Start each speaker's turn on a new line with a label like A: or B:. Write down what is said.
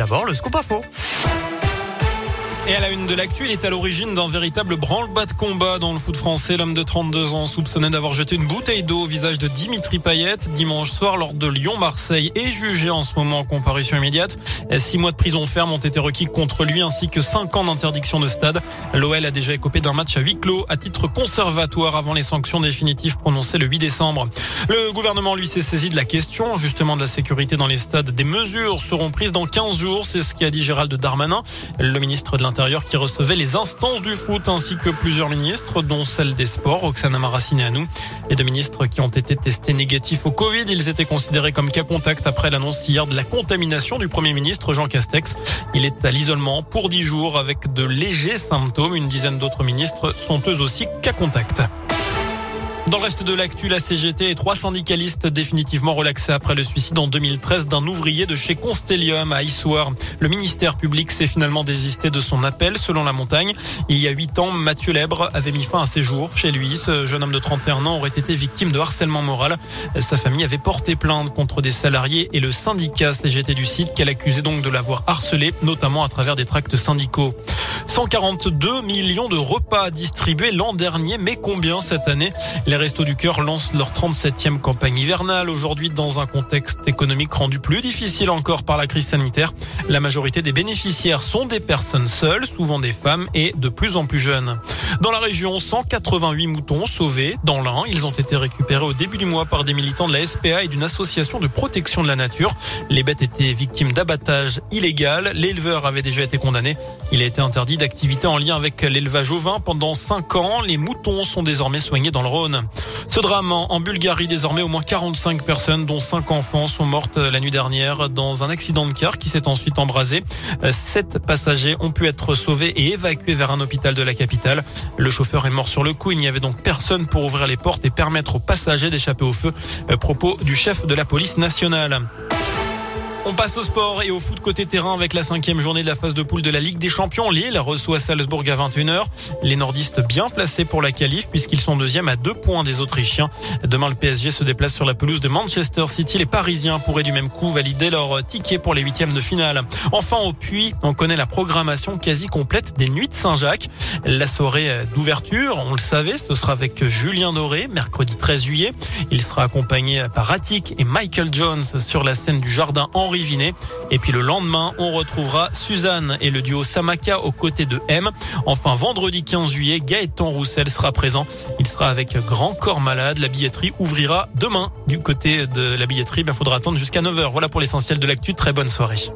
A: d'abord le scoop info.
B: Et à la une de l'actu, il est à l'origine d'un véritable branle-bas de combat dans le foot français. L'homme de 32 ans soupçonné d'avoir jeté une bouteille d'eau au visage de Dimitri Payet dimanche soir lors de Lyon-Marseille est jugé en ce moment en comparution immédiate. Six mois de prison ferme ont été requis contre lui ainsi que cinq ans d'interdiction de stade. L'OL a déjà écopé d'un match à huis clos à titre conservatoire avant les sanctions définitives prononcées le 8 décembre. Le gouvernement lui s'est saisi de la question justement de la sécurité dans les stades. Des mesures seront prises dans 15 jours, c'est ce qu'a dit Gérald Darmanin, le ministre de l'Intérieur qui recevait les instances du foot ainsi que plusieurs ministres, dont celle des sports, Oksana nous. Les deux ministres qui ont été testés négatifs au Covid, ils étaient considérés comme cas contact après l'annonce hier de la contamination du Premier ministre Jean Castex. Il est à l'isolement pour 10 jours avec de légers symptômes. Une dizaine d'autres ministres sont eux aussi cas contact. Dans le reste de l'actu, la CGT et trois syndicalistes définitivement relaxés après le suicide en 2013 d'un ouvrier de chez Constellium à Issoire. Le ministère public s'est finalement désisté de son appel selon la montagne. Il y a huit ans, Mathieu Lèbre avait mis fin à ses jours chez lui. Ce jeune homme de 31 ans aurait été victime de harcèlement moral. Sa famille avait porté plainte contre des salariés et le syndicat CGT du site qu'elle accusait donc de l'avoir harcelé, notamment à travers des tracts syndicaux. 142 millions de repas distribués l'an dernier, mais combien cette année? Restos du Cœur lancent leur 37e campagne hivernale aujourd'hui dans un contexte économique rendu plus difficile encore par la crise sanitaire. La majorité des bénéficiaires sont des personnes seules, souvent des femmes et de plus en plus jeunes. Dans la région, 188 moutons sauvés dans l'Ain. Ils ont été récupérés au début du mois par des militants de la SPA et d'une association de protection de la nature. Les bêtes étaient victimes d'abattage illégal. L'éleveur avait déjà été condamné. Il a été interdit d'activité en lien avec l'élevage ovin pendant 5 ans. Les moutons sont désormais soignés dans le Rhône. Ce drame en Bulgarie, désormais au moins 45 personnes, dont 5 enfants, sont mortes la nuit dernière dans un accident de car qui s'est ensuite embrasé. Sept passagers ont pu être sauvés et évacués vers un hôpital de la capitale. Le chauffeur est mort sur le coup. Il n'y avait donc personne pour ouvrir les portes et permettre aux passagers d'échapper au feu. Propos du chef de la police nationale. On passe au sport et au foot côté terrain avec la cinquième journée de la phase de poule de la Ligue des Champions. Lille reçoit Salzbourg à 21h. Les nordistes bien placés pour la qualif puisqu'ils sont deuxièmes à deux points des Autrichiens. Demain, le PSG se déplace sur la pelouse de Manchester City. Les Parisiens pourraient du même coup valider leur ticket pour les huitièmes de finale. Enfin, au Puy, on connaît la programmation quasi complète des Nuits de Saint-Jacques. La soirée d'ouverture, on le savait, ce sera avec Julien Doré, mercredi 13 juillet. Il sera accompagné par Attic et Michael Jones sur la scène du jardin en et puis le lendemain, on retrouvera Suzanne et le duo Samaka aux côtés de M. Enfin, vendredi 15 juillet, Gaëtan Roussel sera présent. Il sera avec Grand Corps Malade. La billetterie ouvrira demain. Du côté de la billetterie, il faudra attendre jusqu'à 9h. Voilà pour l'essentiel de l'actu. Très bonne soirée.